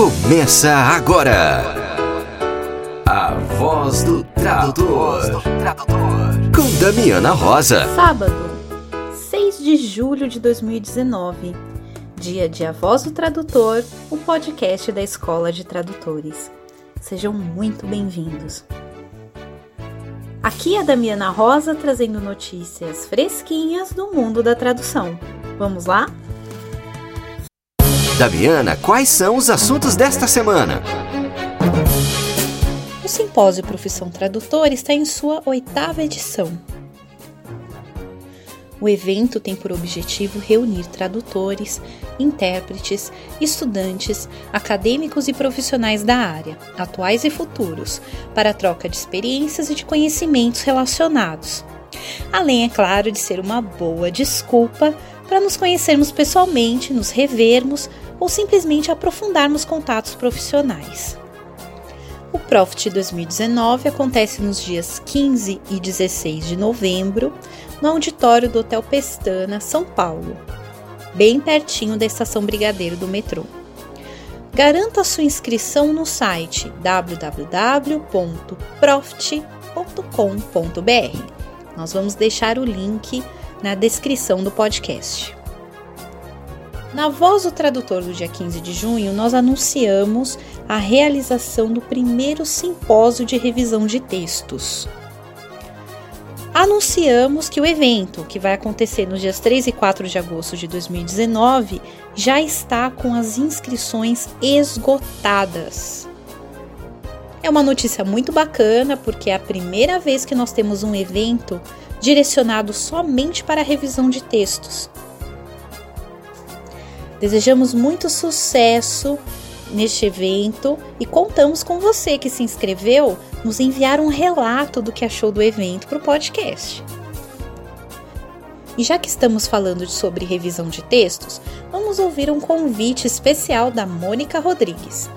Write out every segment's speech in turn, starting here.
Começa agora. A voz do tradutor. Com Damiana Rosa. Sábado, 6 de julho de 2019. Dia de A Voz do Tradutor, o podcast da Escola de Tradutores. Sejam muito bem-vindos. Aqui é a Damiana Rosa trazendo notícias fresquinhas do mundo da tradução. Vamos lá? Damiana, quais são os assuntos desta semana? O Simpósio Profissão Tradutor está em sua oitava edição. O evento tem por objetivo reunir tradutores, intérpretes, estudantes, acadêmicos e profissionais da área, atuais e futuros, para a troca de experiências e de conhecimentos relacionados. Além, é claro, de ser uma boa desculpa para nos conhecermos pessoalmente, nos revermos ou simplesmente aprofundarmos contatos profissionais. O Profit 2019 acontece nos dias 15 e 16 de novembro, no auditório do Hotel Pestana, São Paulo, bem pertinho da estação Brigadeiro do metrô. Garanta sua inscrição no site www.profit.com.br. Nós vamos deixar o link na descrição do podcast. Na voz do tradutor do dia 15 de junho, nós anunciamos a realização do primeiro simpósio de revisão de textos. Anunciamos que o evento, que vai acontecer nos dias 3 e 4 de agosto de 2019, já está com as inscrições esgotadas. É uma notícia muito bacana porque é a primeira vez que nós temos um evento direcionado somente para a revisão de textos. Desejamos muito sucesso neste evento e contamos com você que se inscreveu nos enviar um relato do que achou do evento para o podcast. E já que estamos falando sobre revisão de textos, vamos ouvir um convite especial da Mônica Rodrigues.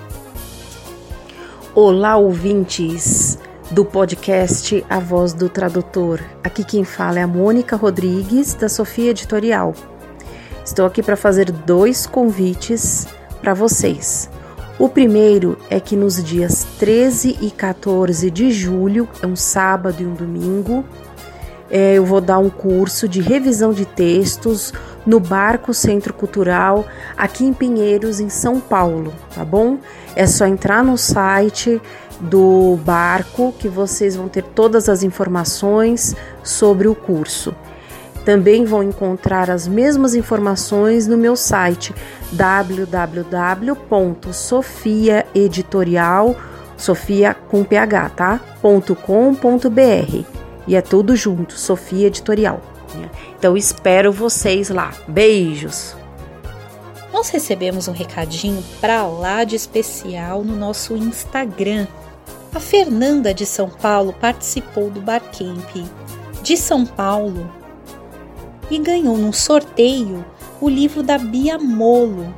Olá, ouvintes do podcast A Voz do Tradutor. Aqui quem fala é a Mônica Rodrigues, da Sofia Editorial. Estou aqui para fazer dois convites para vocês. O primeiro é que nos dias 13 e 14 de julho, é um sábado e um domingo, é, eu vou dar um curso de revisão de textos no Barco Centro Cultural, aqui em Pinheiros, em São Paulo, tá bom? É só entrar no site do barco que vocês vão ter todas as informações sobre o curso. Também vão encontrar as mesmas informações no meu site www.sofiaeditorial, sofia com ph, tá? .com.br e é tudo junto, Sofia Editorial. Então espero vocês lá. Beijos. Nós recebemos um recadinho para lá de especial no nosso Instagram. A Fernanda de São Paulo participou do Barcamp de São Paulo e ganhou num sorteio o livro da Bia Molo.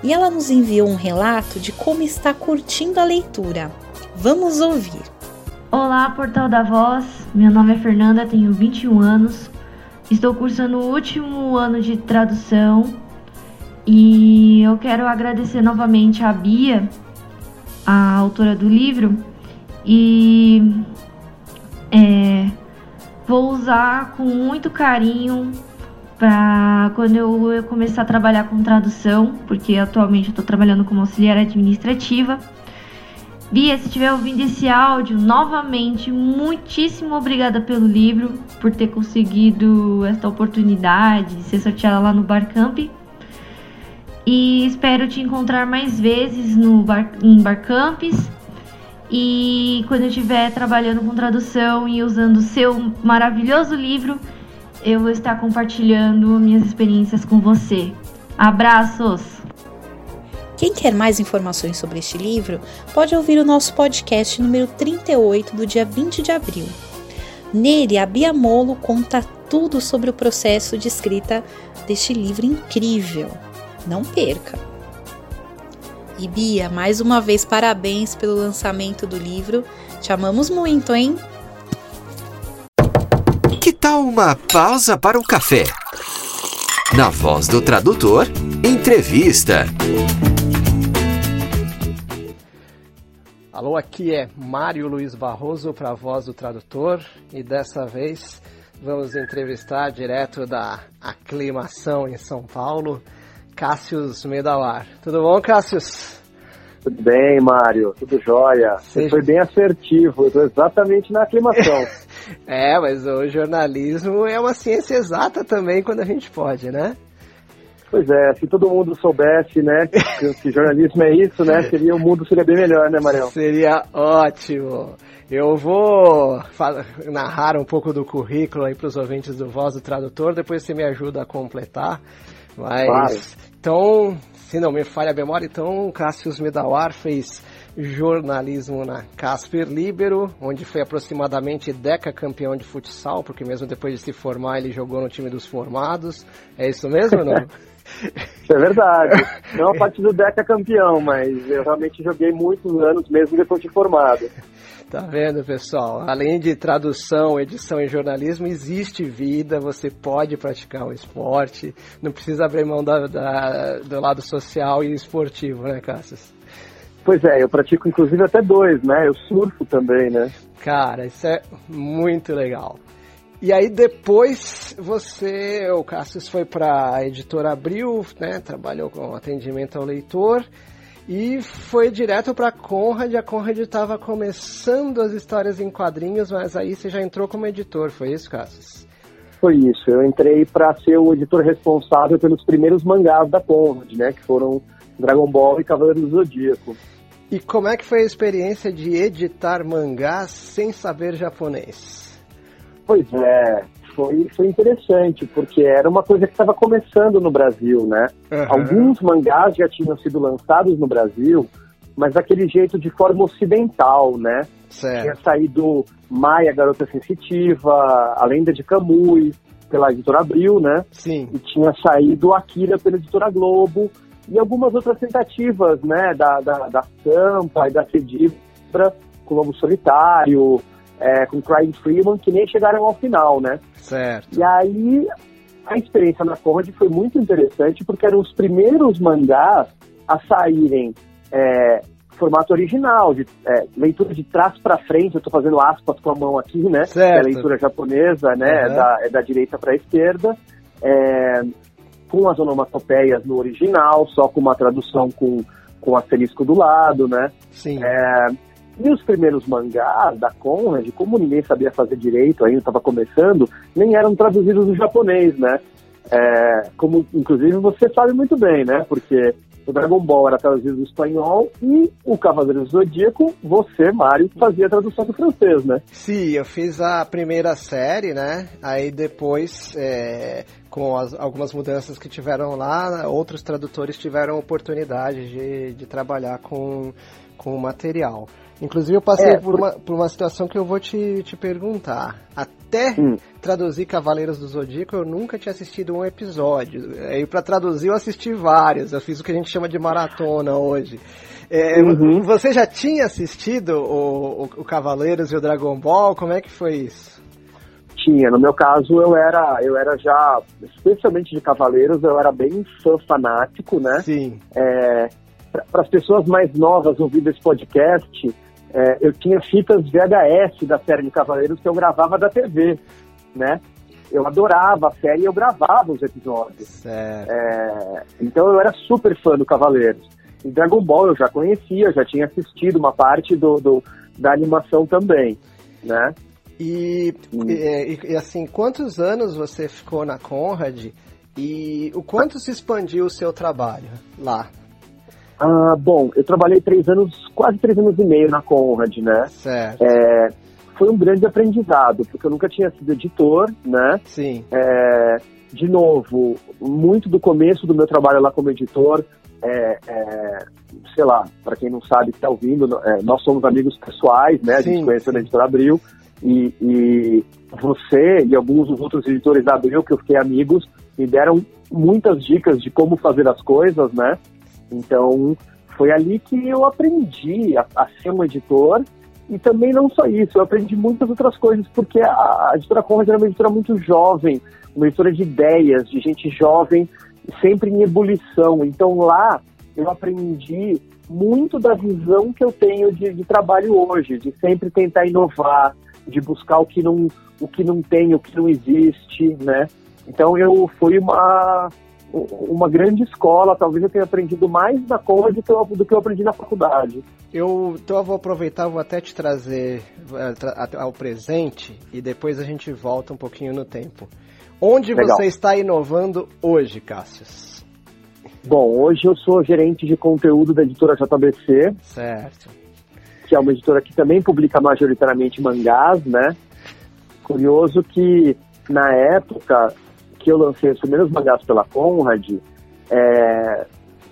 E ela nos enviou um relato de como está curtindo a leitura. Vamos ouvir. Olá, Portal da Voz. Meu nome é Fernanda, tenho 21 anos. Estou cursando o último ano de tradução e eu quero agradecer novamente a Bia, a autora do livro, e é, vou usar com muito carinho para quando eu começar a trabalhar com tradução, porque atualmente eu estou trabalhando como auxiliar administrativa. Bia, se estiver ouvindo esse áudio, novamente, muitíssimo obrigada pelo livro, por ter conseguido esta oportunidade de ser sorteada lá no Barcamp. E espero te encontrar mais vezes no bar, em Barcamps e quando eu estiver trabalhando com tradução e usando o seu maravilhoso livro, eu vou estar compartilhando minhas experiências com você. Abraços! Quem quer mais informações sobre este livro, pode ouvir o nosso podcast número 38 do dia 20 de abril. Nele, a Bia Molo conta tudo sobre o processo de escrita deste livro incrível. Não perca! E Bia, mais uma vez parabéns pelo lançamento do livro. Te amamos muito, hein? Que tal uma pausa para o café? Na voz do tradutor, entrevista. Alô, aqui é Mário Luiz Barroso para a voz do tradutor e dessa vez vamos entrevistar direto da aclimação em São Paulo, Cássius Medawar. Tudo bom, Cássius? Tudo bem, Mário, tudo jóia. Você foi bem assertivo, eu estou exatamente na aclimação. é, mas o jornalismo é uma ciência exata também quando a gente pode, né? Pois é, se todo mundo soubesse, né, que, que jornalismo é isso, né, seria o mundo seria bem melhor, né, Marião? Seria ótimo. Eu vou narrar um pouco do currículo aí para os ouvintes do Voz do Tradutor, depois você me ajuda a completar. Mas então, se não me falha a memória, então Cassius Medawar fez jornalismo na Casper Libero, onde foi aproximadamente deca campeão de futsal, porque mesmo depois de se formar ele jogou no time dos formados. É isso mesmo ou não? Isso é verdade. Não a parte do Deca campeão, mas eu realmente joguei muitos anos mesmo depois de formado. Tá vendo, pessoal? Além de tradução, edição e jornalismo, existe vida, você pode praticar o esporte, não precisa abrir mão da, da, do lado social e esportivo, né, Cassius? Pois é, eu pratico inclusive até dois, né? Eu surfo também, né? Cara, isso é muito legal. E aí depois você, o Cassius foi para a editora Abril, né? Trabalhou com atendimento ao leitor e foi direto para a Conrad. A Conrad estava começando as histórias em quadrinhos, mas aí você já entrou como editor, foi isso, Cassius? Foi isso. Eu entrei para ser o editor responsável pelos primeiros mangás da Conrad, né? Que foram Dragon Ball e Cavaleiro do Zodíaco. E como é que foi a experiência de editar mangás sem saber japonês? Pois é, foi, foi interessante, porque era uma coisa que estava começando no Brasil, né? Uhum. Alguns mangás já tinham sido lançados no Brasil, mas daquele jeito de forma ocidental, né? Certo. Tinha saído Maia, Garota Sensitiva, A Lenda de Camui, pela editora Abril, né? Sim. E tinha saído Akira pela editora Globo, e algumas outras tentativas, né? Da, da, da Sampa e da Cedibra, com Lobo Solitário, é, com Crying Freeman, que nem chegaram ao final, né? Certo. E aí, a experiência na Conrad foi muito interessante, porque eram os primeiros mangás a saírem é, formato original, de é, leitura de trás para frente, eu estou fazendo aspas com a mão aqui, né? Certo. É a leitura japonesa, né? Uhum. Da, é da direita para a esquerda. É, com as onomatopeias no original, só com uma tradução com, com asterisco do lado, né? Sim. E os primeiros mangás da Conrad, como ninguém sabia fazer direito ainda, estava começando, nem eram traduzidos no japonês, né? É, como inclusive você sabe muito bem, né? Porque o Dragon Ball era traduzido do espanhol e o Cavaleiro do Zodíaco, você, Mário, fazia a tradução do francês, né? Sim, eu fiz a primeira série, né? Aí depois, é, com as, algumas mudanças que tiveram lá, outros tradutores tiveram oportunidade de, de trabalhar com, com o material. Inclusive eu passei é, por, uma, por uma situação que eu vou te, te perguntar. Até hum. traduzir Cavaleiros do Zodíaco, eu nunca tinha assistido um episódio. Aí para traduzir eu assisti vários. Eu fiz o que a gente chama de maratona hoje. É, uhum. Você já tinha assistido o, o, o, Cavaleiros e o Dragon Ball? Como é que foi isso? Tinha. No meu caso, eu era, eu era já, especialmente de Cavaleiros, eu era bem fã fanático, né? Sim. É, para as pessoas mais novas ouvindo esse podcast, é, eu tinha fitas VHS da série de Cavaleiros que eu gravava da TV, né? Eu adorava a série e eu gravava os episódios. É, então eu era super fã do Cavaleiros. E Dragon Ball eu já conhecia, já tinha assistido uma parte do, do da animação também, né? E, hum. e, e, assim, quantos anos você ficou na Conrad e o quanto se expandiu o seu trabalho lá? Ah, bom, eu trabalhei três anos, quase três anos e meio na Conrad, né? Certo. É, foi um grande aprendizado, porque eu nunca tinha sido editor, né? Sim. É, de novo, muito do começo do meu trabalho lá como editor, é, é, sei lá, para quem não sabe que está ouvindo, é, nós somos amigos pessoais, né? A sim, gente conheceu sim. na editora Abril, e, e, você e alguns dos outros editores da Abril que eu fiquei amigos me deram muitas dicas de como fazer as coisas, né? Então, foi ali que eu aprendi a, a, ser um editor e também não só isso, eu aprendi muitas outras coisas, porque a, a editora Conrad era uma editora muito jovem, uma editora de ideias, de gente jovem, sempre em ebulição. Então lá eu aprendi muito da visão que eu tenho de, de trabalho hoje, de sempre tentar inovar, de buscar o que não, o que não tem, o que não existe, né? Então eu fui uma uma grande escola, talvez eu tenha aprendido mais na Conrad do que eu, do que eu aprendi na faculdade. Eu, então eu vou aproveitar, vou até te trazer uh, ao presente e depois a gente volta um pouquinho no tempo. Onde Legal. você está inovando hoje, Cássius? Bom, hoje eu sou gerente de conteúdo da editora JBC. Certo. Que é uma editora que também publica majoritariamente mangás, né? Curioso que na época que eu lancei os primeiros mangás pela Conrad, é,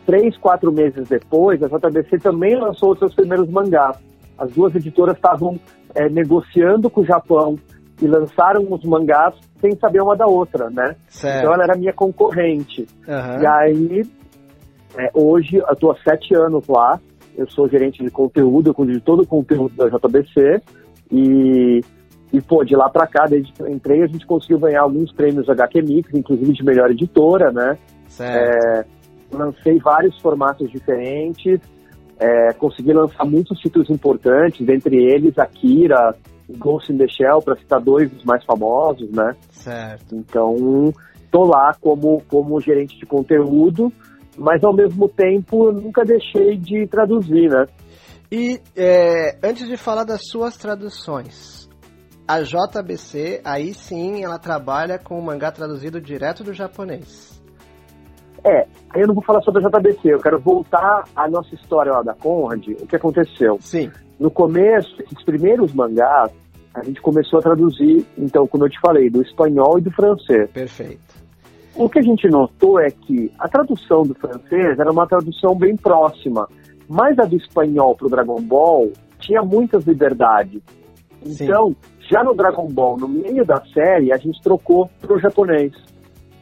três, quatro meses depois, a JBC também lançou os seus primeiros mangás. As duas editoras estavam é, negociando com o Japão e lançaram os mangás sem saber uma da outra, né? Certo. Então ela era minha concorrente. Uhum. E aí, é, hoje, eu estou há sete anos lá, eu sou gerente de conteúdo, eu cuido de todo o conteúdo da JBC e e, pô, de lá para cá, desde que eu entrei, a gente conseguiu ganhar alguns prêmios HQ Mix, inclusive de melhor editora, né? É, lancei vários formatos diferentes, é, consegui lançar muitos títulos importantes, entre eles Akira, Ghost in the Shell, para citar dois dos mais famosos, né? Certo. Então, tô lá como, como gerente de conteúdo, mas ao mesmo tempo nunca deixei de traduzir, né? E é, antes de falar das suas traduções, a JBC, aí sim, ela trabalha com o mangá traduzido direto do japonês. É, aí eu não vou falar sobre a JBC, eu quero voltar à nossa história lá da Conrad, o que aconteceu. Sim. No começo, esses primeiros mangás, a gente começou a traduzir, então, como eu te falei, do espanhol e do francês. Perfeito. O que a gente notou é que a tradução do francês era uma tradução bem próxima, mas a do espanhol para o Dragon Ball tinha muitas liberdades. Então, Sim. Já no Dragon Ball, no meio da série, a gente trocou pro japonês.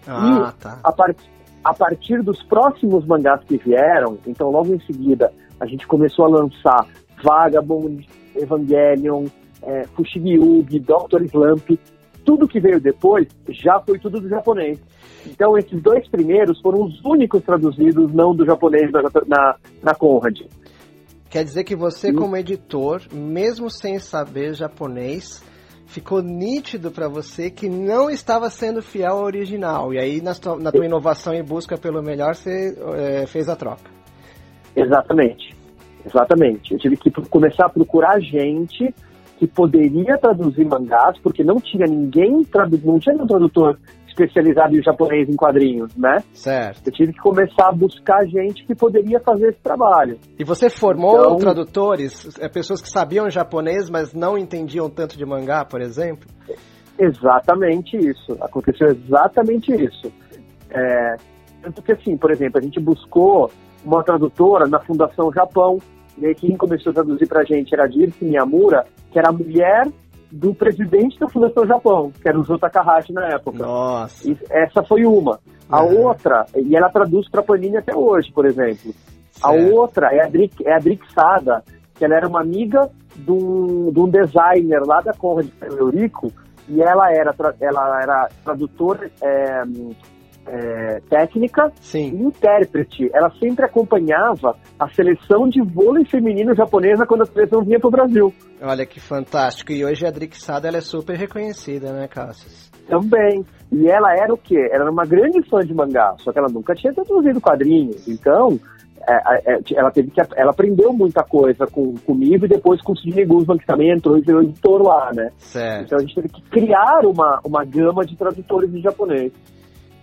Ah, e tá. A, part a partir dos próximos mangás que vieram, então logo em seguida, a gente começou a lançar Vagabond, Evangelion, é, Fushigi Doctor Slump, tudo que veio depois já foi tudo do japonês. Então esses dois primeiros foram os únicos traduzidos não do japonês na, na, na Conrad. Quer dizer que você, como editor, mesmo sem saber japonês, ficou nítido para você que não estava sendo fiel ao original. E aí, na tua, na tua inovação e busca pelo melhor, você é, fez a troca. Exatamente. Exatamente. Eu tive que começar a procurar gente que poderia traduzir mangás, porque não tinha ninguém, não tinha um tradutor especializado em japonês em quadrinhos, né? Certo. Eu tive que começar a buscar gente que poderia fazer esse trabalho. E você formou então, tradutores, é, pessoas que sabiam japonês, mas não entendiam tanto de mangá, por exemplo? Exatamente isso. Aconteceu exatamente isso. É, tanto que, assim, por exemplo, a gente buscou uma tradutora na Fundação Japão, e aí quem começou a traduzir pra gente era a Dirce Miyamura, que era a mulher do presidente da Fundação Japão, que era o Jô Takahashi na época. Nossa. E essa foi uma. A uhum. outra, e ela traduz para Panini até hoje, por exemplo. Certo. A outra é a, Drick, é a Drick Sada, que ela era uma amiga de um, de um designer lá da Conrad Eurico, e ela era, ela era tradutora é, é, técnica Sim. e intérprete. Ela sempre acompanhava a seleção de vôlei feminino japonesa quando a seleção vinha para o Brasil. Olha que fantástico. E hoje a Drixada ela é super reconhecida, né, Cassius? Também. E ela era o quê? Ela era uma grande fã de mangá, só que ela nunca tinha traduzido quadrinhos. Então, é, é, ela teve que ela aprendeu muita coisa com, comigo e depois com o Sidney Guzman, que também entrou e virou editor lá, né? Certo. Então a gente teve que criar uma, uma gama de tradutores de japonês.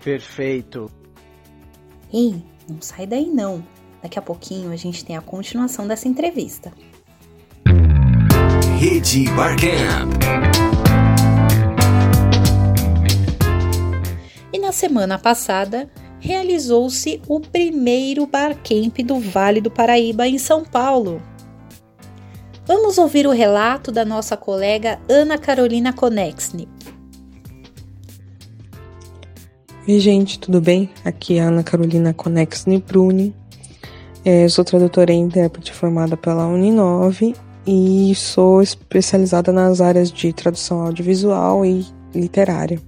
Perfeito. Ei, não sai daí não. Daqui a pouquinho a gente tem a continuação dessa entrevista. Rede Barcamp. E na semana passada realizou-se o primeiro Barcamp do Vale do Paraíba em São Paulo. Vamos ouvir o relato da nossa colega Ana Carolina Conexni, Oi, gente, tudo bem? Aqui é a Ana Carolina Conex Nibruni. É, sou tradutora e intérprete formada pela Uninove e sou especializada nas áreas de tradução audiovisual e literária.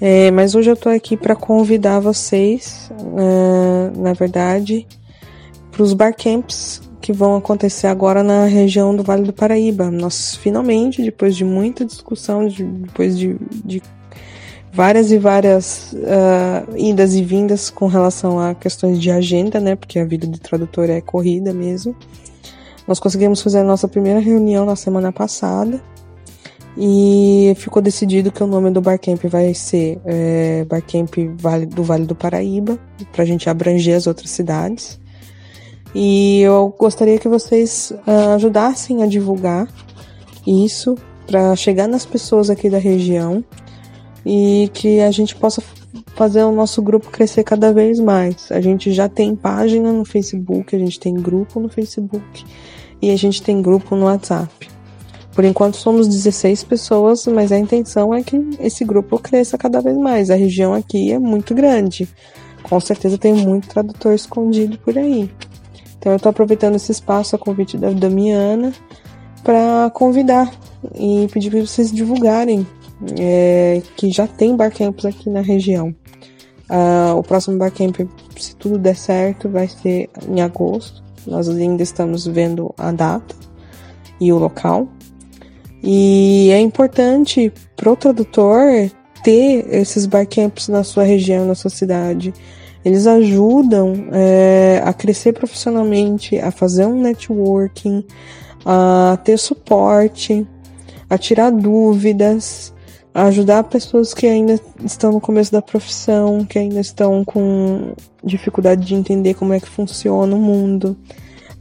É, mas hoje eu estou aqui para convidar vocês, é, na verdade, para os barcamps que vão acontecer agora na região do Vale do Paraíba. Nós finalmente, depois de muita discussão, de, depois de, de, várias e várias uh, e vindas com relação a questões de agenda, né? Porque a vida de tradutor é corrida mesmo. Nós conseguimos fazer a nossa primeira reunião na semana passada e ficou decidido que o nome do Barcamp vai ser é, Barcamp vale, do Vale do Paraíba, para a gente abranger as outras cidades. E eu gostaria que vocês uh, ajudassem a divulgar isso para chegar nas pessoas aqui da região e que a gente possa fazer o nosso grupo crescer cada vez mais. A gente já tem página no Facebook, a gente tem grupo no Facebook e a gente tem grupo no WhatsApp. Por enquanto somos 16 pessoas, mas a intenção é que esse grupo cresça cada vez mais. A região aqui é muito grande. Com certeza tem muito tradutor escondido por aí. Então eu estou aproveitando esse espaço a convite da Damiana para convidar e pedir para vocês divulgarem é, que já tem barcamps aqui na região. Uh, o próximo barcamp, se tudo der certo, vai ser em agosto. Nós ainda estamos vendo a data e o local. E é importante para o tradutor ter esses barcamps na sua região, na sua cidade. Eles ajudam é, a crescer profissionalmente, a fazer um networking, a ter suporte, a tirar dúvidas, ajudar pessoas que ainda estão no começo da profissão, que ainda estão com dificuldade de entender como é que funciona o mundo,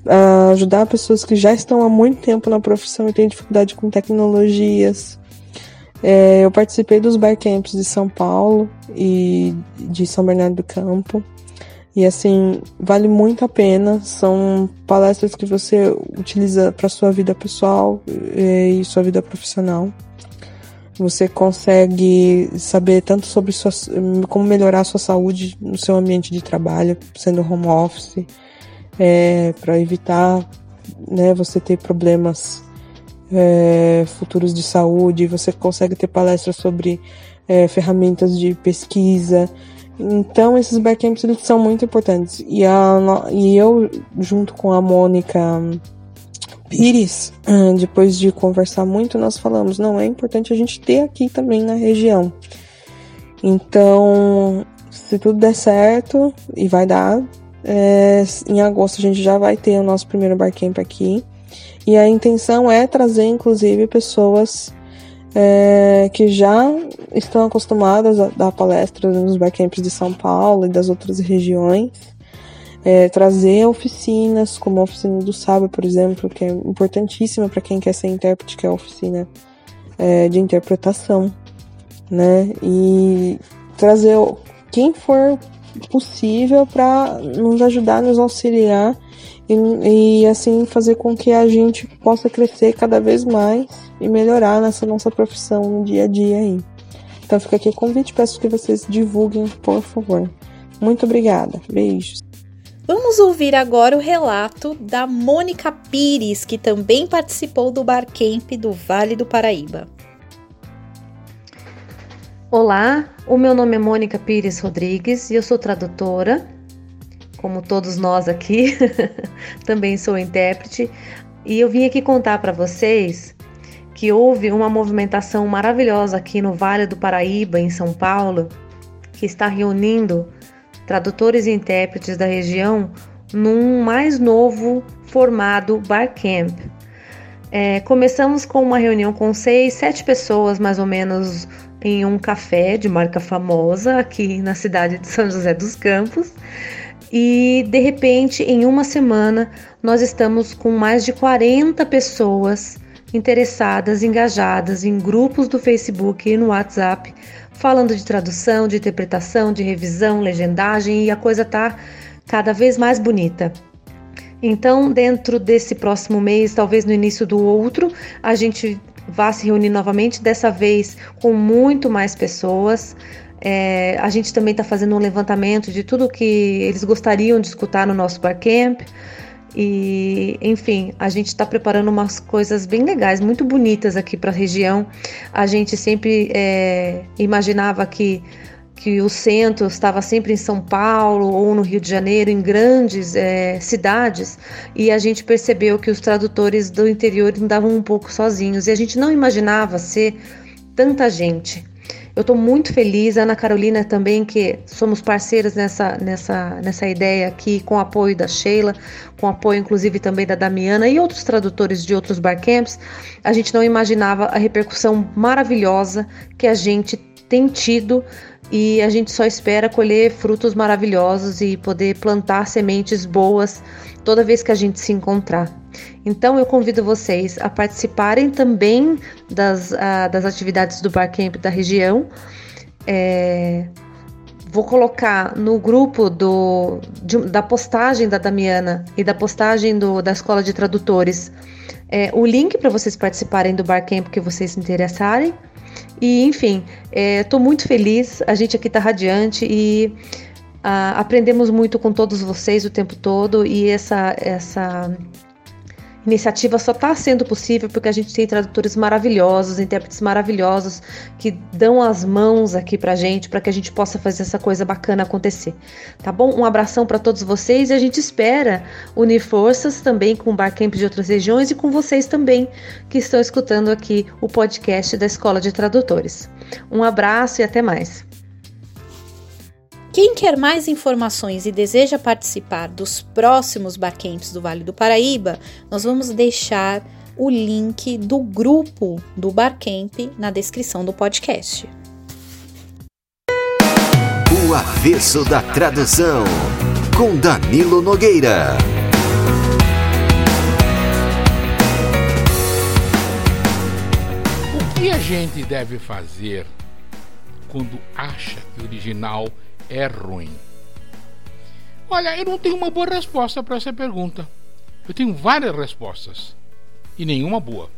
a ajudar pessoas que já estão há muito tempo na profissão e têm dificuldade com tecnologias. É, eu participei dos barcamps de São Paulo e de São Bernardo do Campo. E assim, vale muito a pena. São palestras que você utiliza para sua vida pessoal é, e sua vida profissional. Você consegue saber tanto sobre sua, como melhorar a sua saúde no seu ambiente de trabalho, sendo home office, é, para evitar né, você ter problemas é, futuros de saúde, você consegue ter palestras sobre é, ferramentas de pesquisa. Então, esses barcamps eles são muito importantes. E, a, e eu, junto com a Mônica Pires, ah, depois de conversar muito, nós falamos: não, é importante a gente ter aqui também na região. Então, se tudo der certo, e vai dar, é, em agosto a gente já vai ter o nosso primeiro barcamp aqui. E a intenção é trazer, inclusive, pessoas é, que já estão acostumadas a dar palestras nos barcamps de São Paulo e das outras regiões. É, trazer oficinas, como a oficina do Sábio, por exemplo, que é importantíssima para quem quer ser intérprete, que é a oficina é, de interpretação, né? E trazer quem for possível para nos ajudar, nos auxiliar e, e, assim fazer com que a gente possa crescer cada vez mais e melhorar nessa nossa profissão no dia a dia aí. Então fica aqui o convite, peço que vocês divulguem, por favor. Muito obrigada. Beijos. Vamos ouvir agora o relato da Mônica Pires, que também participou do Barcamp do Vale do Paraíba. Olá, o meu nome é Mônica Pires Rodrigues e eu sou tradutora, como todos nós aqui. Também sou intérprete e eu vim aqui contar para vocês que houve uma movimentação maravilhosa aqui no Vale do Paraíba, em São Paulo, que está reunindo tradutores e intérpretes da região num mais novo formado Barcamp. É, começamos com uma reunião com seis, sete pessoas mais ou menos em um café de marca famosa aqui na cidade de São José dos Campos. E de repente, em uma semana, nós estamos com mais de 40 pessoas interessadas, engajadas em grupos do Facebook e no WhatsApp, falando de tradução, de interpretação, de revisão, legendagem e a coisa tá cada vez mais bonita. Então, dentro desse próximo mês, talvez no início do outro, a gente vá se reunir novamente, dessa vez com muito mais pessoas. É, a gente também está fazendo um levantamento de tudo que eles gostariam de escutar no nosso barcamp. E, enfim, a gente está preparando umas coisas bem legais, muito bonitas aqui para a região. A gente sempre é, imaginava que que o centro estava sempre em São Paulo ou no Rio de Janeiro, em grandes é, cidades, e a gente percebeu que os tradutores do interior andavam um pouco sozinhos e a gente não imaginava ser tanta gente. Eu estou muito feliz, Ana Carolina também, que somos parceiras nessa, nessa, nessa ideia aqui, com o apoio da Sheila, com apoio inclusive também da Damiana e outros tradutores de outros barcamps. A gente não imaginava a repercussão maravilhosa que a gente tem tido e a gente só espera colher frutos maravilhosos e poder plantar sementes boas toda vez que a gente se encontrar. Então eu convido vocês a participarem também das, uh, das atividades do Barcamp da região. É, vou colocar no grupo do, de, da postagem da Damiana e da postagem do, da Escola de Tradutores é, o link para vocês participarem do Barcamp que vocês se interessarem. E, enfim, estou é, muito feliz, a gente aqui está radiante e ah, aprendemos muito com todos vocês o tempo todo e essa, essa iniciativa só está sendo possível porque a gente tem tradutores maravilhosos, intérpretes maravilhosos que dão as mãos aqui para gente para que a gente possa fazer essa coisa bacana acontecer. Tá bom? Um abração para todos vocês e a gente espera unir forças também com o Barcamp de outras regiões e com vocês também que estão escutando aqui o podcast da Escola de Tradutores. Um abraço e até mais. Quem quer mais informações e deseja participar dos próximos barcamps do Vale do Paraíba, nós vamos deixar o link do grupo do Barcamp na descrição do podcast. O avesso da tradução com Danilo Nogueira. O que a gente deve fazer quando acha que o original é ruim? Olha, eu não tenho uma boa resposta para essa pergunta. Eu tenho várias respostas e nenhuma boa.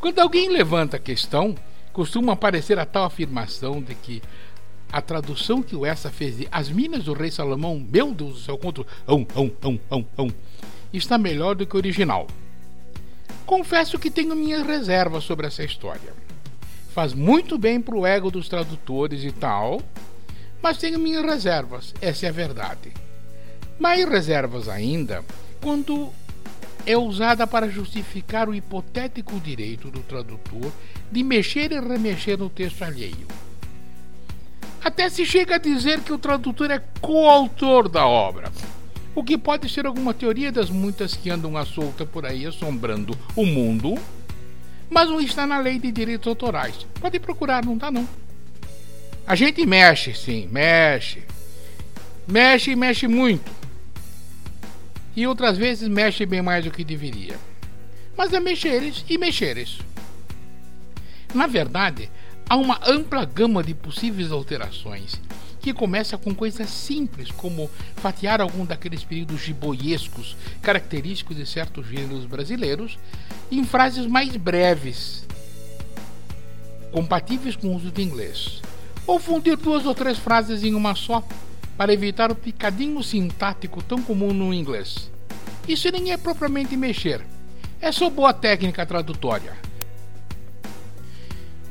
Quando alguém levanta a questão, costuma aparecer a tal afirmação de que a tradução que o Essa fez de As Minas do Rei Salomão, meu Deus do céu, contra ão, ão, ão, ão, ão, está melhor do que o original. Confesso que tenho minhas reservas sobre essa história. Faz muito bem para o ego dos tradutores e tal, mas tenho minhas reservas, essa é a verdade. Mais reservas ainda quando é usada para justificar o hipotético direito do tradutor de mexer e remexer no texto alheio. Até se chega a dizer que o tradutor é coautor da obra, o que pode ser alguma teoria das muitas que andam à solta por aí assombrando o mundo, mas não está na lei de direitos autorais. Pode procurar, não está não. A gente mexe, sim, mexe. Mexe e mexe muito. E outras vezes mexe bem mais do que deveria. Mas é mexeres e mexeres. Na verdade, há uma ampla gama de possíveis alterações que começa com coisas simples, como fatiar algum daqueles períodos giboiescos característicos de certos gêneros brasileiros em frases mais breves, compatíveis com o uso do inglês ou fundir duas ou três frases em uma só para evitar o picadinho sintático tão comum no inglês. Isso nem é propriamente mexer, é só boa técnica tradutória.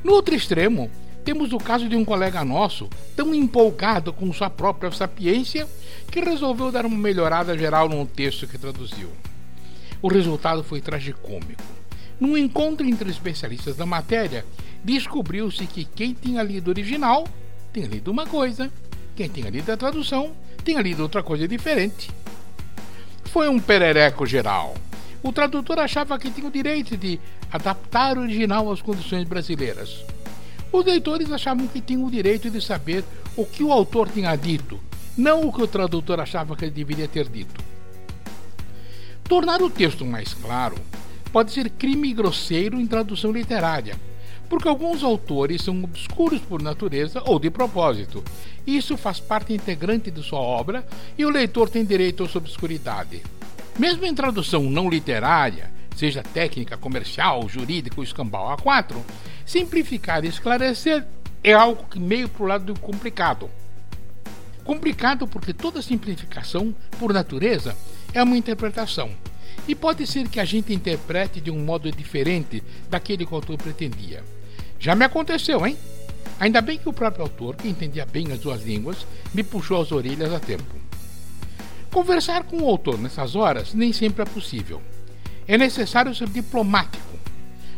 No outro extremo, temos o caso de um colega nosso, tão empolgado com sua própria sapiência, que resolveu dar uma melhorada geral num texto que traduziu. O resultado foi tragicômico. Num encontro entre especialistas da matéria, descobriu-se que quem tinha lido o original tinha lido uma coisa, quem tinha lido a tradução tinha lido outra coisa diferente. Foi um perereco geral. O tradutor achava que tinha o direito de adaptar o original às condições brasileiras. Os leitores achavam que tinham o direito de saber o que o autor tinha dito, não o que o tradutor achava que ele deveria ter dito. Tornar o texto mais claro pode ser crime grosseiro em tradução literária, porque alguns autores são obscuros por natureza ou de propósito. Isso faz parte integrante de sua obra e o leitor tem direito à sua obscuridade. Mesmo em tradução não literária, seja técnica, comercial, jurídica ou escambau A4, simplificar e esclarecer é algo que meio para o lado do complicado. Complicado porque toda simplificação, por natureza, é uma interpretação. E pode ser que a gente interprete de um modo diferente daquele que o autor pretendia. Já me aconteceu, hein? Ainda bem que o próprio autor, que entendia bem as duas línguas, me puxou as orelhas a tempo. Conversar com o autor nessas horas nem sempre é possível. É necessário ser diplomático.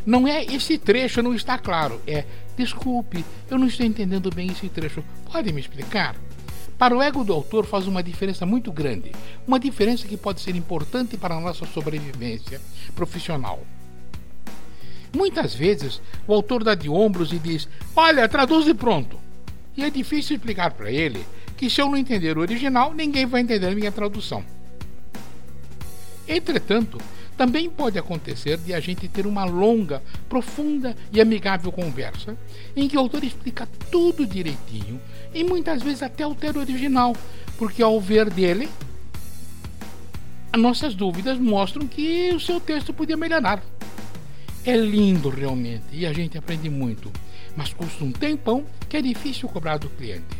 Não é esse trecho não está claro, é desculpe, eu não estou entendendo bem esse trecho. Pode me explicar? Para o ego do autor faz uma diferença muito grande, uma diferença que pode ser importante para a nossa sobrevivência profissional. Muitas vezes o autor dá de ombros e diz: Olha, traduz e pronto. E é difícil explicar para ele que se eu não entender o original, ninguém vai entender minha tradução. Entretanto, também pode acontecer de a gente ter uma longa, profunda e amigável conversa em que o autor explica tudo direitinho e muitas vezes até altera o original, porque ao ver dele, nossas dúvidas mostram que o seu texto podia melhorar. É lindo realmente e a gente aprende muito, mas custa um tempão que é difícil cobrar do cliente.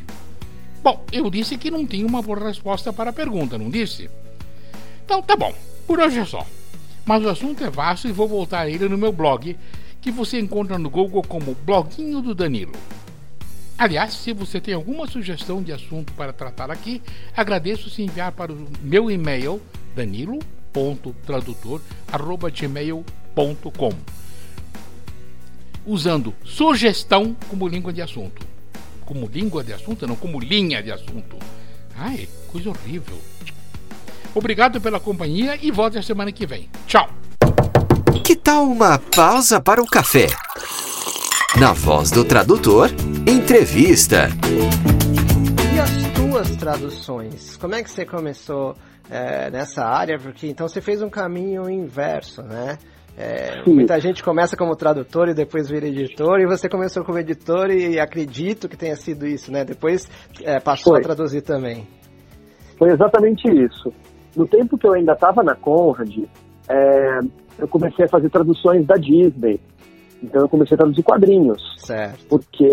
Bom, eu disse que não tinha uma boa resposta para a pergunta, não disse? Então tá bom, por hoje é só. Mas o assunto é vasto e vou voltar a ele no meu blog, que você encontra no Google como Bloguinho do Danilo. Aliás, se você tem alguma sugestão de assunto para tratar aqui, agradeço se enviar para o meu e-mail danilo.tradutor.gmail.com usando sugestão como língua de assunto. Como língua de assunto, não como linha de assunto. Ai, coisa horrível. Obrigado pela companhia e volte a semana que vem. Tchau. Que tal uma pausa para o café? Na voz do tradutor, entrevista. E as tuas traduções? Como é que você começou é, nessa área? Porque então você fez um caminho inverso, né? É, muita gente começa como tradutor e depois vira editor, e você começou como editor e acredito que tenha sido isso, né? Depois é, passou Foi. a traduzir também. Foi exatamente isso. No tempo que eu ainda estava na Conrad, é, eu comecei a fazer traduções da Disney. Então eu comecei a traduzir quadrinhos. Certo. Porque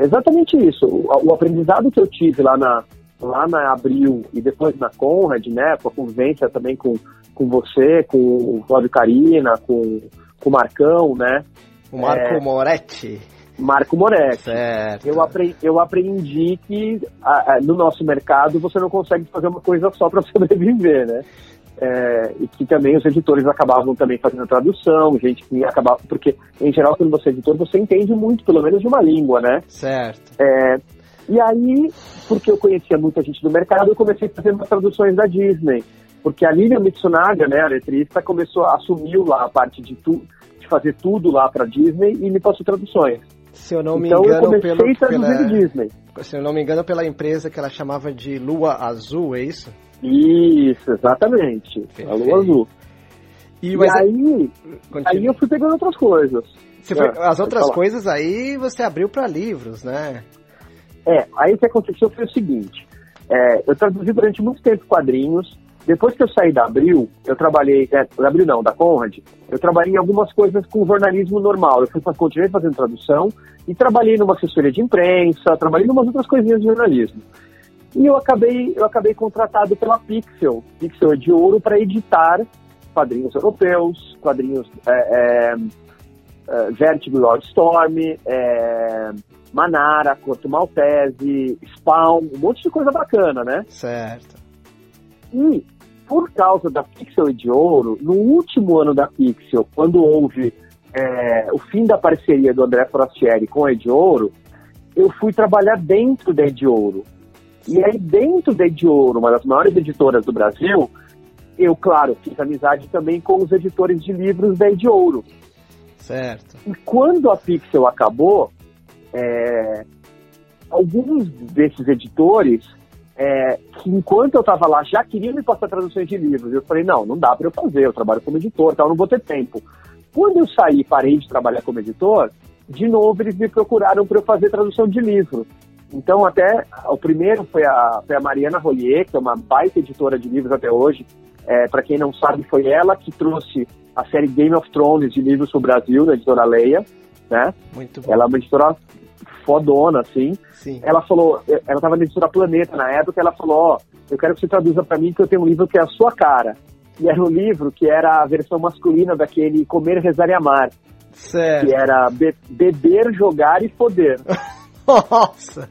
exatamente isso. O, o aprendizado que eu tive lá na, lá na Abril e depois na Conrad, né, com a convivência também com, com você, com o Flávio Carina, com, com o Marcão, né? O Marco é, Moretti. Marco Moretti. Certo. Eu, aprendi, eu aprendi que a, a, no nosso mercado você não consegue fazer uma coisa só para sobreviver, né? É, e que também os editores acabavam também fazendo tradução, gente que acabava, porque em geral quando você é editor você entende muito, pelo menos de uma língua, né? Certo. É, e aí, porque eu conhecia muita gente do mercado, eu comecei a fazer umas traduções da Disney, porque a Lilian Mitsunaga, né, a letrista, começou a assumir lá a parte de, tu, de fazer tudo lá para Disney e me passou traduções. Se eu não me então, engano, eu pelo, pela, Disney. Se eu não me engano, pela empresa que ela chamava de Lua Azul, é isso? Isso, exatamente. Perfeito. A Lua Azul. E, e aí, aí eu fui pegando outras coisas. Foi, é, as outras coisas aí você abriu para livros, né? É, aí o que aconteceu foi o seguinte. É, eu traduzi durante muito tempo quadrinhos, depois que eu saí da Abril, eu trabalhei, é, da Abril não, da Conrad, eu trabalhei em algumas coisas com jornalismo normal. Eu fui, continuei fazendo tradução e trabalhei numa assessoria de imprensa, trabalhei em umas outras coisinhas de jornalismo. E eu acabei, eu acabei contratado pela Pixel, Pixel é de ouro, para editar quadrinhos europeus, quadrinhos é, é, é Vertigo Wildstorm, é, Manara, Corto Maltese, Spawn, um monte de coisa bacana, né? Certo. E, por causa da Pixel e de Ouro, no último ano da Pixel, quando houve é, o fim da parceria do André Forastieri com a Ed Ouro, eu fui trabalhar dentro da Ed Ouro. E aí, dentro da Ed Ouro, uma das maiores editoras do Brasil, eu, claro, fiz amizade também com os editores de livros da Ed Ouro. Certo. E quando a Pixel acabou, é, alguns desses editores é, que enquanto eu estava lá já queriam me passar traduções de livros. Eu falei, não, não dá para eu fazer, eu trabalho como editor, tal, não vou ter tempo. Quando eu saí parei de trabalhar como editor, de novo eles me procuraram para eu fazer tradução de livro. Então, até o primeiro foi a, foi a Mariana Rollier, que é uma baita editora de livros até hoje. É, para quem não sabe, foi ela que trouxe a série Game of Thrones de livros para o Brasil, da editora Leia. Né? Muito bom. Ela é uma editora fodona, assim. Sim. Ela falou, ela tava na editora Planeta na época, ela falou, ó, oh, eu quero que você traduza para mim que eu tenho um livro que é a sua cara. E era um livro que era a versão masculina daquele Comer, Rezar e Amar. Certo. Que era be beber, jogar e foder. Nossa!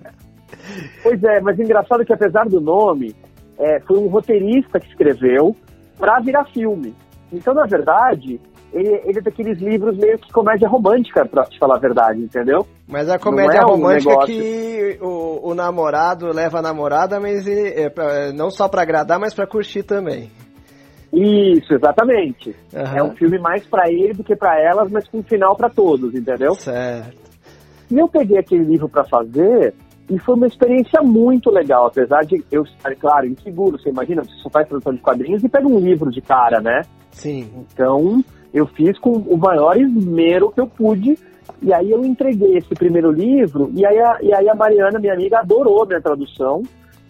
Pois é, mas engraçado que apesar do nome, é, foi um roteirista que escreveu para virar filme. Então, na verdade, ele, ele é daqueles livros meio que comédia romântica, pra te falar a verdade, entendeu? Mas a comédia é romântica um que o, o, namorado leva a namorada, mas ele, é pra, não só para agradar, mas para curtir também. Isso, exatamente. Uhum. É um filme mais para ele do que para elas, mas com um final para todos, entendeu? Certo. E eu peguei aquele livro para fazer e foi uma experiência muito legal, apesar de eu estar, claro, inseguro. Você imagina, você só faz produção de quadrinhos e pega um livro de cara, né? Sim. Então, eu fiz com o maior esmero que eu pude. E aí eu entreguei esse primeiro livro, e aí a, e aí a Mariana, minha amiga, adorou minha tradução.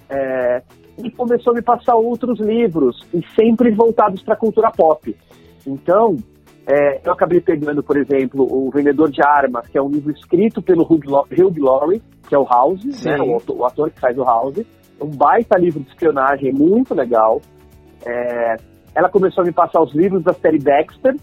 É, e começou a me passar outros livros, e sempre voltados para a cultura pop. Então, é, eu acabei pegando, por exemplo, O Vendedor de Armas, que é um livro escrito pelo Hugh Laurie, que é o House, né, o, ator, o, ator, que faz o House. Um baita livro de espionagem muito legal. É, ela começou a me passar os livros da série Dexter,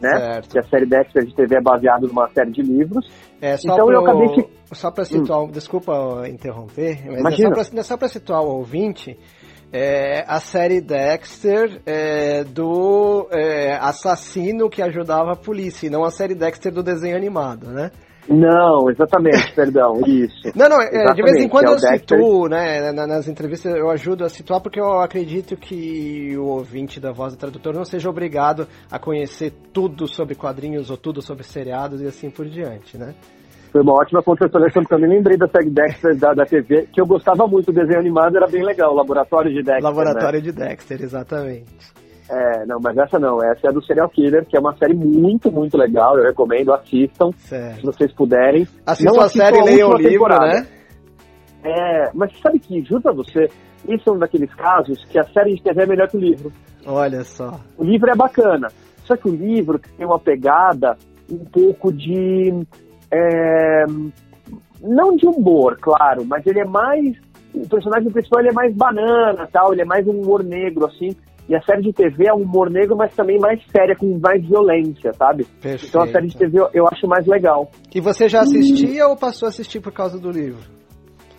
né? Certo. Que a série Dexter de TV é baseada numa série de livros. É, só então pro, eu acabei que... Só para situar, hum. desculpa interromper, mas Imagina. é só para situar o ouvinte, é, a série Dexter é, do é, assassino que ajudava a polícia, e não a série Dexter do desenho animado, né? Não, exatamente, perdão, isso. Não, não, é, de vez em quando é eu situo, né, nas entrevistas eu ajudo a situar porque eu acredito que o ouvinte da Voz do Tradutor não seja obrigado a conhecer tudo sobre quadrinhos ou tudo sobre seriados e assim por diante, né? Foi uma ótima contextualização, porque eu me lembrei da série Dexter da, da TV, que eu gostava muito, o desenho animado era bem legal, Laboratório de Dexter. Laboratório né? de Dexter, exatamente. É, não, mas essa não. Essa é a do Serial Killer, que é uma série muito, muito legal. Eu recomendo, assistam. Certo. Se vocês puderem. Assistam não a série e leiam o livro, temporada. né? É, mas sabe que, juro pra você, isso é um daqueles casos que a série de TV é melhor que o livro. Olha só. O livro é bacana. Só que o livro tem uma pegada um pouco de. É, não de humor, claro, mas ele é mais. O personagem principal ele é mais banana, tal, ele é mais um humor negro, assim. E a série de TV é um humor negro, mas também mais séria, com mais violência, sabe? Perfeito. Então a série de TV eu, eu acho mais legal. E você já assistia ou passou a assistir por causa do livro?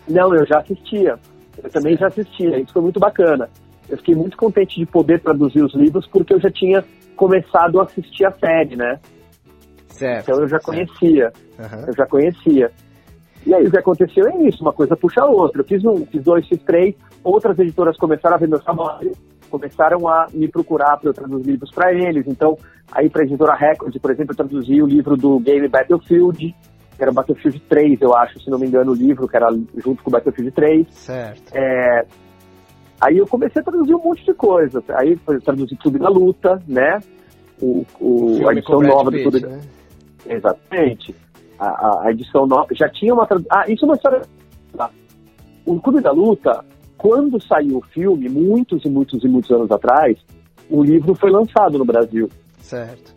Não, eu já assistia. Eu também já assistia. Isso foi muito bacana. Eu fiquei muito contente de poder traduzir os livros porque eu já tinha começado a assistir a série, né? Certo. Então eu já conhecia. Uhum. Eu já conhecia. E aí o que aconteceu é isso, uma coisa puxa a outra. Eu fiz um, fiz dois, fiz três, outras editoras começaram a ver meu trabalho, começaram a me procurar para eu traduzir livros para eles. Então, aí para a editora Record, por exemplo, eu traduzi o livro do game Battlefield, que era Battlefield 3, eu acho, se não me engano, o livro, que era junto com o Battlefield 3. Certo. É, aí eu comecei a traduzir um monte de coisa. Aí eu traduzi Clube da Luta, né? O, o, o a edição nova do Clube. Né? Exatamente. A, a, a, edição nova. Já tinha uma tradução. Ah, isso é uma história. O Clube da Luta quando saiu o filme, muitos e muitos e muitos anos atrás, o livro foi lançado no Brasil. Certo.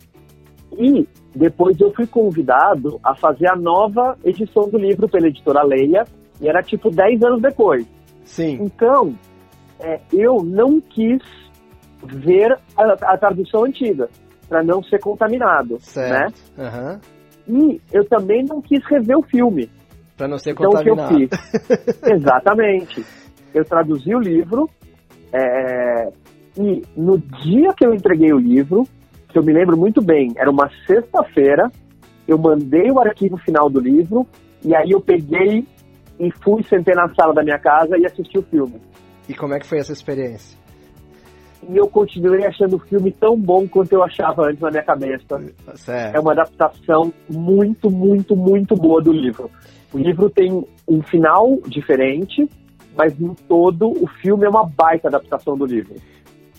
E depois eu fui convidado a fazer a nova edição do livro pela editora Leia, e era tipo 10 anos depois. Sim. Então, é, eu não quis ver a, a tradução antiga, para não ser contaminado. Certo. Né? Uhum. E eu também não quis rever o filme. Para não ser então, contaminado. O que eu fiz? Exatamente eu traduzi o livro é, e no dia que eu entreguei o livro, que eu me lembro muito bem, era uma sexta-feira, eu mandei o arquivo final do livro e aí eu peguei e fui, sentei na sala da minha casa e assisti o filme. E como é que foi essa experiência? E eu continuei achando o filme tão bom quanto eu achava antes na minha cabeça. Certo. É uma adaptação muito, muito, muito boa do livro. O livro tem um final diferente, mas no todo o filme é uma baita adaptação do livro.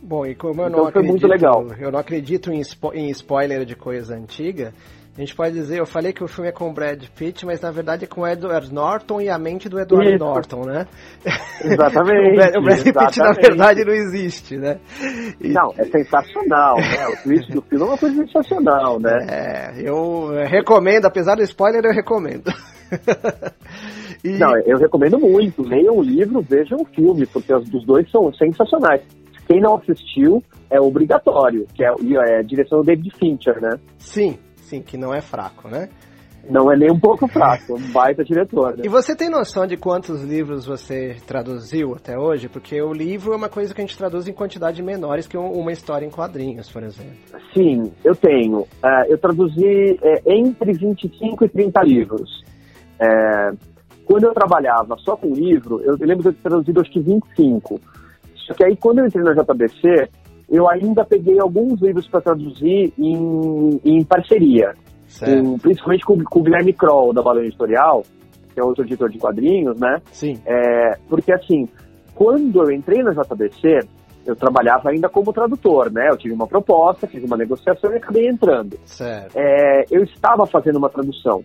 Bom, e como eu então, não acredito, muito legal. eu não acredito em, spo em spoiler de coisa antiga, a gente pode dizer, eu falei que o filme é com Brad Pitt, mas na verdade é com Edward Norton e a mente do Edward Isso. Norton, né? Exatamente. o, Brad, Pitt na verdade não existe, né? E... Não, é sensacional, né? O twist do filme é uma coisa sensacional, né? É, eu recomendo, apesar do spoiler, eu recomendo. E... Não, eu recomendo muito. Leiam o livro, vejam o filme, porque os dois são sensacionais. Quem não assistiu, é obrigatório, que é, é a direção do David Fincher, né? Sim, sim, que não é fraco, né? Não é nem um pouco fraco, é um baita diretor. Né? E você tem noção de quantos livros você traduziu até hoje? Porque o livro é uma coisa que a gente traduz em quantidade menores que uma história em quadrinhos, por exemplo. Sim, eu tenho. Uh, eu traduzi é, entre 25 e 30 livros. É, quando eu trabalhava só com livro, eu lembro de ter traduzido acho que 25. Só que aí quando eu entrei na JBC, eu ainda peguei alguns livros para traduzir em, em parceria. Com, principalmente com, com o Guilherme Kroll, da Balão Editorial, que é outro editor de quadrinhos, né? Sim. É, porque assim, quando eu entrei na JBC, eu trabalhava ainda como tradutor, né? Eu tive uma proposta, fiz uma negociação e acabei entrando. Certo. É, eu estava fazendo uma tradução.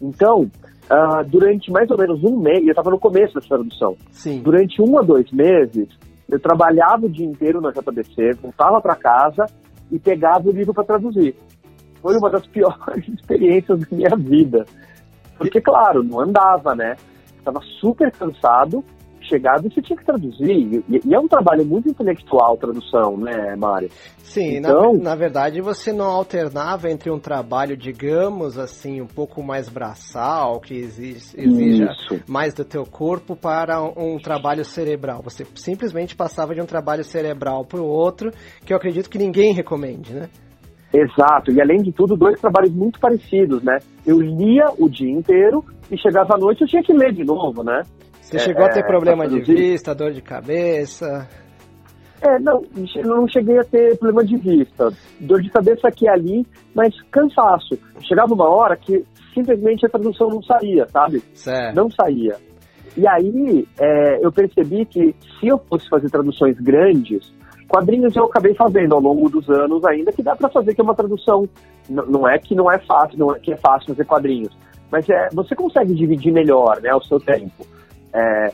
Então, uh, durante mais ou menos um mês, eu estava no começo dessa tradução. Sim. Durante um a dois meses, eu trabalhava o dia inteiro na JBC, voltava para casa e pegava o livro para traduzir. Foi uma das piores experiências da minha vida. Porque, claro, não andava, né? Estava super cansado chegado e você tinha que traduzir. E, e, é um trabalho muito intelectual tradução, né, Mário? Sim, então, na, na, verdade você não alternava entre um trabalho, digamos assim, um pouco mais braçal, que exige, exija isso. mais do teu corpo, para um, um, trabalho cerebral. Você simplesmente passava de um trabalho cerebral para o outro, que eu acredito que ninguém recomende, né? Exato, e além de tudo, dois trabalhos muito parecidos, né? Eu lia o dia inteiro e chegava à noite eu tinha que ler de novo, né? Você é, chegou a ter é, problema de vista, dor de cabeça? É, não, não cheguei a ter problema de vista. Dor de cabeça aqui e ali, mas cansaço. Chegava uma hora que simplesmente a tradução não saía, sabe? Certo. Não saía. E aí é, eu percebi que se eu fosse fazer traduções grandes, quadrinhos eu acabei fazendo ao longo dos anos ainda, que dá para fazer que é uma tradução. N não é que não é fácil, não é que é fácil fazer quadrinhos, mas é, você consegue dividir melhor né, o seu tempo. É,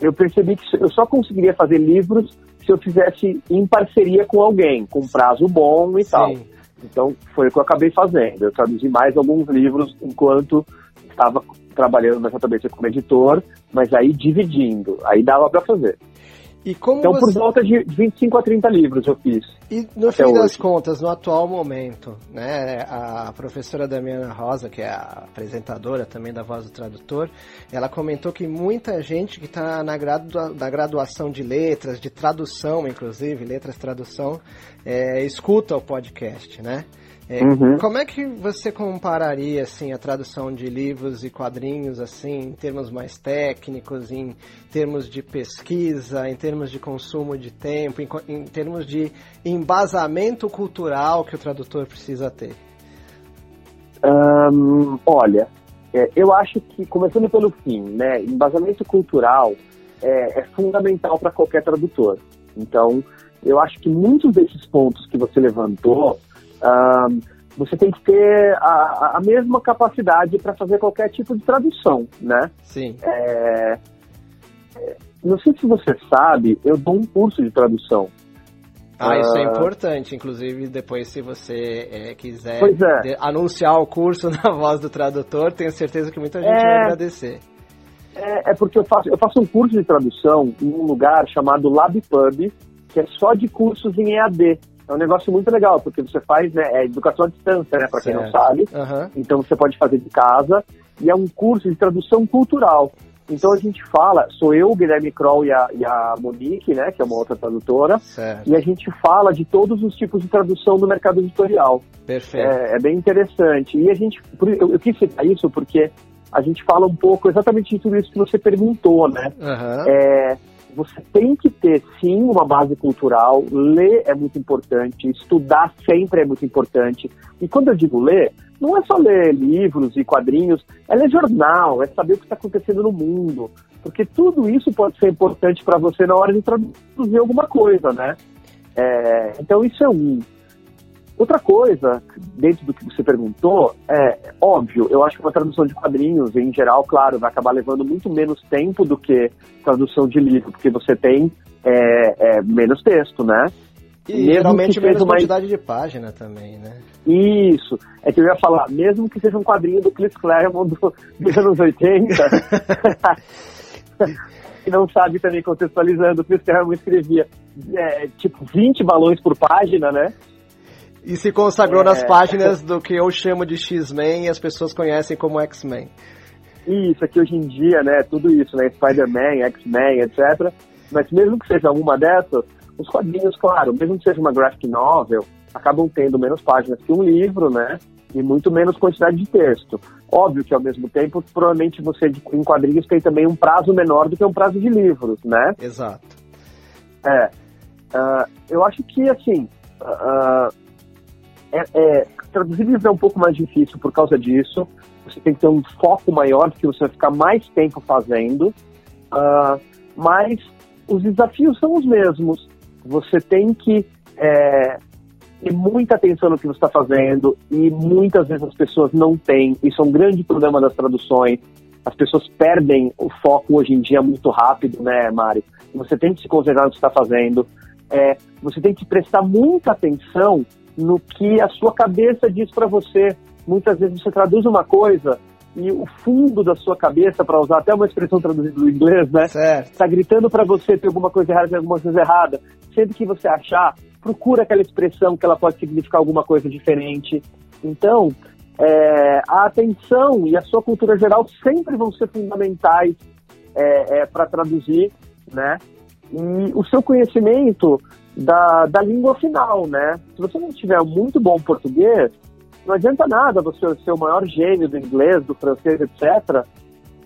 eu percebi que eu só conseguiria fazer livros se eu fizesse em parceria com alguém, com prazo bom e Sim. tal. Então, foi o que eu acabei fazendo. Eu traduzi mais alguns livros enquanto estava trabalhando na JBC como editor, mas aí dividindo. Aí dava para fazer. E então, você... por volta de 25 a 30 livros eu fiz. E no fim hoje. das contas, no atual momento, né, a professora Damiana Rosa, que é a apresentadora também da Voz do Tradutor, ela comentou que muita gente que está na, gradua... na graduação de letras, de tradução, inclusive, letras tradução, é, escuta o podcast, né? É, uhum. Como é que você compararia assim a tradução de livros e quadrinhos assim em termos mais técnicos, em termos de pesquisa, em termos de consumo de tempo, em, em termos de embasamento cultural que o tradutor precisa ter? Um, olha, é, eu acho que começando pelo fim, né, embasamento cultural é, é fundamental para qualquer tradutor. Então, eu acho que muitos desses pontos que você levantou Uh, você tem que ter a, a mesma capacidade para fazer qualquer tipo de tradução, né? Sim. É, é, não sei se você sabe, eu dou um curso de tradução. Ah, isso é importante, inclusive depois se você é, quiser é. anunciar o curso na voz do tradutor, tenho certeza que muita gente vai é. agradecer. É, é, porque eu faço, eu faço um curso de tradução em um lugar chamado LabPub, que é só de cursos em EAD. É um negócio muito legal, porque você faz né, é educação à distância, né, para quem não sabe. Uhum. Então você pode fazer de casa. E é um curso de tradução cultural. Então a gente fala, sou eu, Guilherme Kroll e a, e a Monique, né, que é uma outra tradutora, certo. e a gente fala de todos os tipos de tradução do mercado editorial. Perfeito. É, é bem interessante. E a gente, eu, eu quis citar isso porque a gente fala um pouco exatamente de tudo isso que você perguntou, né? Uhum. É, você tem que ter sim uma base cultural, ler é muito importante, estudar sempre é muito importante. E quando eu digo ler, não é só ler livros e quadrinhos, é ler jornal, é saber o que está acontecendo no mundo. Porque tudo isso pode ser importante para você na hora de traduzir alguma coisa, né? É, então isso é um. Outra coisa, dentro do que você perguntou, é óbvio, eu acho que uma tradução de quadrinhos, em geral, claro, vai acabar levando muito menos tempo do que tradução de livro, porque você tem é, é, menos texto, né? E mesmo geralmente menos uma... quantidade de página também, né? Isso. É que eu ia falar, mesmo que seja um quadrinho do Chris Claremont do, dos anos 80, que não sabe também contextualizando, o Chris Claremont escrevia é, tipo 20 balões por página, né? E se consagrou é... nas páginas do que eu chamo de X-Men e as pessoas conhecem como X-Men. Isso, aqui hoje em dia, né, tudo isso, né, Spider-Man, X-Men, etc. Mas mesmo que seja uma dessas, os quadrinhos, claro, mesmo que seja uma graphic novel, acabam tendo menos páginas que um livro, né, e muito menos quantidade de texto. Óbvio que, ao mesmo tempo, provavelmente você, em quadrinhos, tem também um prazo menor do que um prazo de livros, né? Exato. É. Uh, eu acho que, assim, uh, é, é, traduzir livros é um pouco mais difícil por causa disso. Você tem que ter um foco maior, porque você vai ficar mais tempo fazendo. Uh, mas os desafios são os mesmos. Você tem que é, ter muita atenção no que você está fazendo e muitas vezes as pessoas não têm. Isso é um grande problema das traduções. As pessoas perdem o foco hoje em dia muito rápido, né, Mário? Você tem que se concentrar no que está fazendo. É, você tem que prestar muita atenção no que a sua cabeça diz para você. Muitas vezes você traduz uma coisa e o fundo da sua cabeça, para usar até uma expressão traduzida do inglês, né? Está gritando para você ter alguma coisa errada, tem alguma coisa errada. Sempre que você achar, procura aquela expressão que ela pode significar alguma coisa diferente. Então, é, a atenção e a sua cultura geral sempre vão ser fundamentais é, é, para traduzir, né? E o seu conhecimento da, da língua final, né? Se você não tiver muito bom português, não adianta nada você ser o maior gênio do inglês, do francês, etc.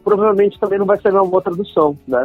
Provavelmente também não vai ser uma boa tradução, né?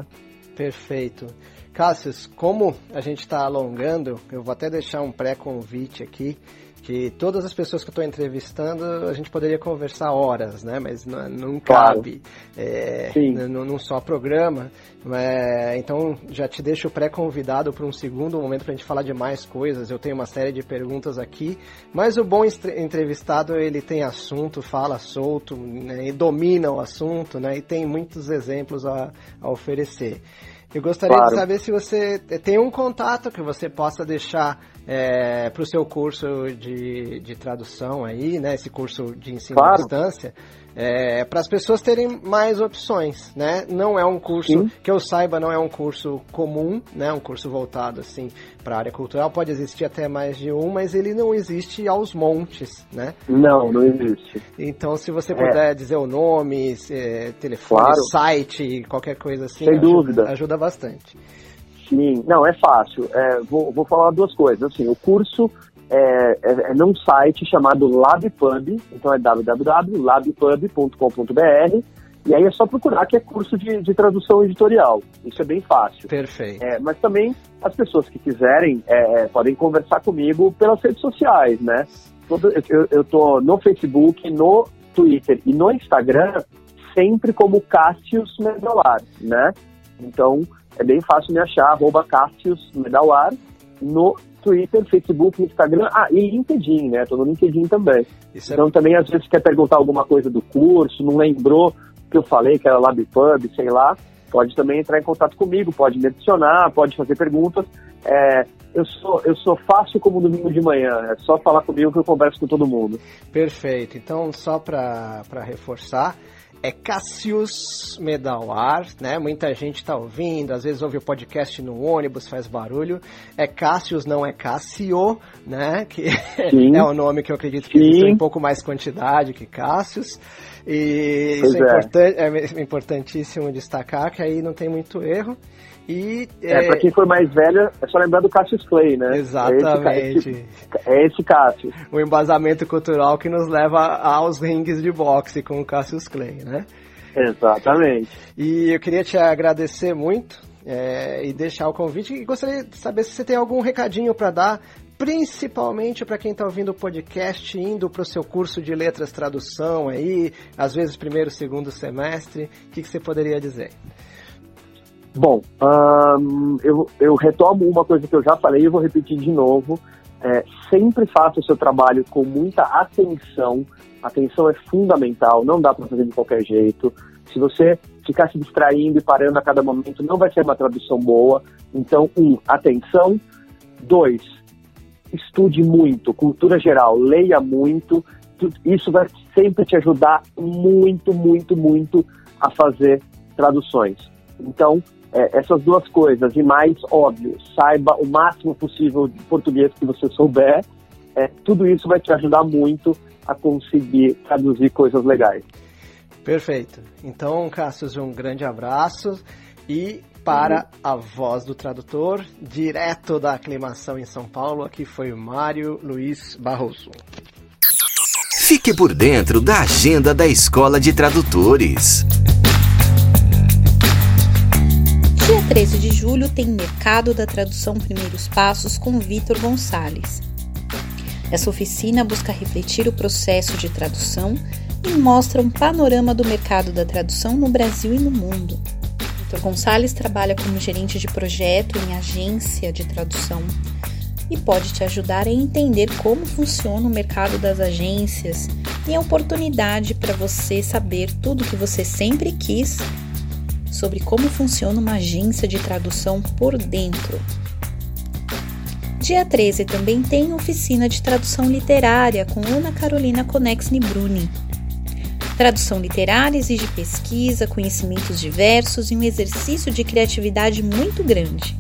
Perfeito. Cassius, como a gente está alongando, eu vou até deixar um pré-convite aqui que todas as pessoas que eu estou entrevistando a gente poderia conversar horas, né? Mas não, não cabe é, num só programa. É, então já te deixo pré-convidado para um segundo momento para a gente falar de mais coisas. Eu tenho uma série de perguntas aqui, mas o bom entrevistado ele tem assunto, fala solto, né, e domina o assunto, né? E tem muitos exemplos a, a oferecer. Eu gostaria claro. de saber se você tem um contato que você possa deixar é, para o seu curso de, de tradução aí, né? Esse curso de ensino claro. à distância é, para as pessoas terem mais opções, né? Não é um curso Sim. que eu saiba, não é um curso comum, né? Um curso voltado assim para a área cultural pode existir até mais de um, mas ele não existe aos montes, né? Não, não existe. Então, se você puder é. dizer o nome, é, telefone, claro. site, qualquer coisa assim, sem ajuda, dúvida, ajuda bastante. Sim, não é fácil. É, vou, vou falar duas coisas. Assim, o curso é, é, é num site chamado LabPub, então é www.labpub.com.br, e aí é só procurar que é curso de, de tradução editorial. Isso é bem fácil. Perfeito. É, mas também as pessoas que quiserem é, é podem conversar comigo pelas redes sociais, né? Todo, eu, eu tô no Facebook, no Twitter e no Instagram sempre como Cássius Medalar, né? Então é bem fácil me achar, arroba Cássius Medalar no Twitter, Facebook, Instagram, ah, e LinkedIn, né? Tô no LinkedIn também. Isso é então é... também às vezes quer perguntar alguma coisa do curso, não lembrou que eu falei que era LabPub, sei lá, pode também entrar em contato comigo, pode me adicionar, pode fazer perguntas. É, eu sou, eu sou fácil como domingo de manhã, é só falar comigo que eu converso com todo mundo. Perfeito. Então, só para reforçar, é Cassius Medalar, né? Muita gente está ouvindo, às vezes ouve o podcast no ônibus, faz barulho. É Cassius, não é Cassio, né? Que Sim. é o nome que eu acredito que existe um pouco mais quantidade que Cassius. E pois isso é, é. é importantíssimo destacar que aí não tem muito erro. E, é, é... para quem for mais velho, é só lembrar do Cassius Clay, né? Exatamente. É esse, é esse Cassius. O embasamento cultural que nos leva aos rings de boxe com o Cassius Clay, né? Exatamente. E eu queria te agradecer muito é, e deixar o convite. E gostaria de saber se você tem algum recadinho para dar, principalmente para quem está ouvindo o podcast, indo para o seu curso de letras tradução aí, às vezes primeiro, segundo semestre. O que, que você poderia dizer? Bom, um, eu, eu retomo uma coisa que eu já falei e vou repetir de novo. É, sempre faça o seu trabalho com muita atenção. Atenção é fundamental, não dá para fazer de qualquer jeito. Se você ficar se distraindo e parando a cada momento, não vai ser uma tradução boa. Então, um, atenção. Dois, estude muito, cultura geral, leia muito. Isso vai sempre te ajudar muito, muito, muito a fazer traduções. Então, é, essas duas coisas, e mais óbvio, saiba o máximo possível de português que você souber, é, tudo isso vai te ajudar muito a conseguir traduzir coisas legais. Perfeito. Então, Cassius, um grande abraço e para a voz do tradutor, direto da aclimação em São Paulo, aqui foi o Mário Luiz Barroso. Fique por dentro da agenda da Escola de Tradutores. 13 de julho tem Mercado da Tradução Primeiros Passos com Vitor Gonçalves. Essa oficina busca refletir o processo de tradução e mostra um panorama do mercado da tradução no Brasil e no mundo. Vitor Gonçalves trabalha como gerente de projeto em agência de tradução e pode te ajudar a entender como funciona o mercado das agências e a oportunidade para você saber tudo o que você sempre quis sobre como funciona uma agência de tradução por dentro. Dia 13 também tem oficina de tradução literária com Ana Carolina Conexni Bruni. Tradução literária exige pesquisa, conhecimentos diversos e um exercício de criatividade muito grande.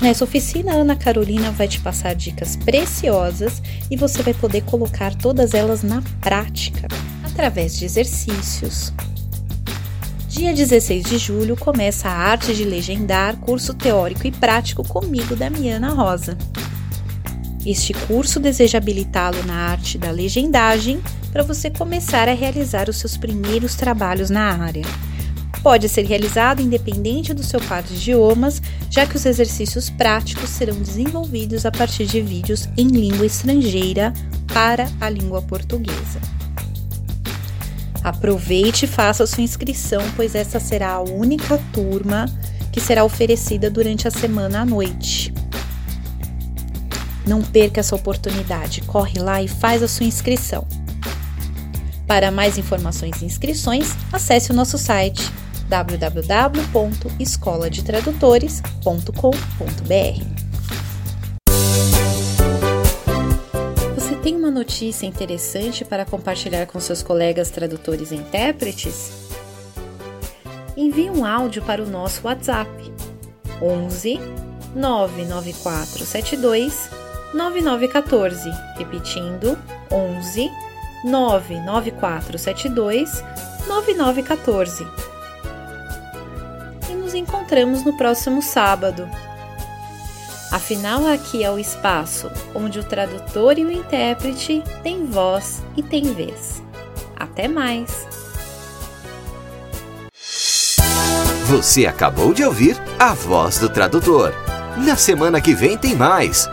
Nessa oficina, Ana Carolina vai te passar dicas preciosas e você vai poder colocar todas elas na prática, através de exercícios. Dia 16 de julho começa a Arte de Legendar, curso teórico e prático comigo, Damiana Rosa. Este curso deseja habilitá-lo na arte da legendagem para você começar a realizar os seus primeiros trabalhos na área. Pode ser realizado independente do seu par de idiomas, já que os exercícios práticos serão desenvolvidos a partir de vídeos em língua estrangeira para a língua portuguesa. Aproveite e faça sua inscrição, pois essa será a única turma que será oferecida durante a semana à noite. Não perca essa oportunidade, corre lá e faz a sua inscrição. Para mais informações e inscrições, acesse o nosso site www.escoladetradutores.com.br. notícia interessante para compartilhar com seus colegas tradutores e intérpretes? Envie um áudio para o nosso WhatsApp 11 99472 9914, repetindo 11 99472 9914 nos encontramos no próximo sábado. Afinal, aqui é o espaço onde o tradutor e o intérprete têm voz e têm vez. Até mais! Você acabou de ouvir a voz do tradutor. Na semana que vem tem mais.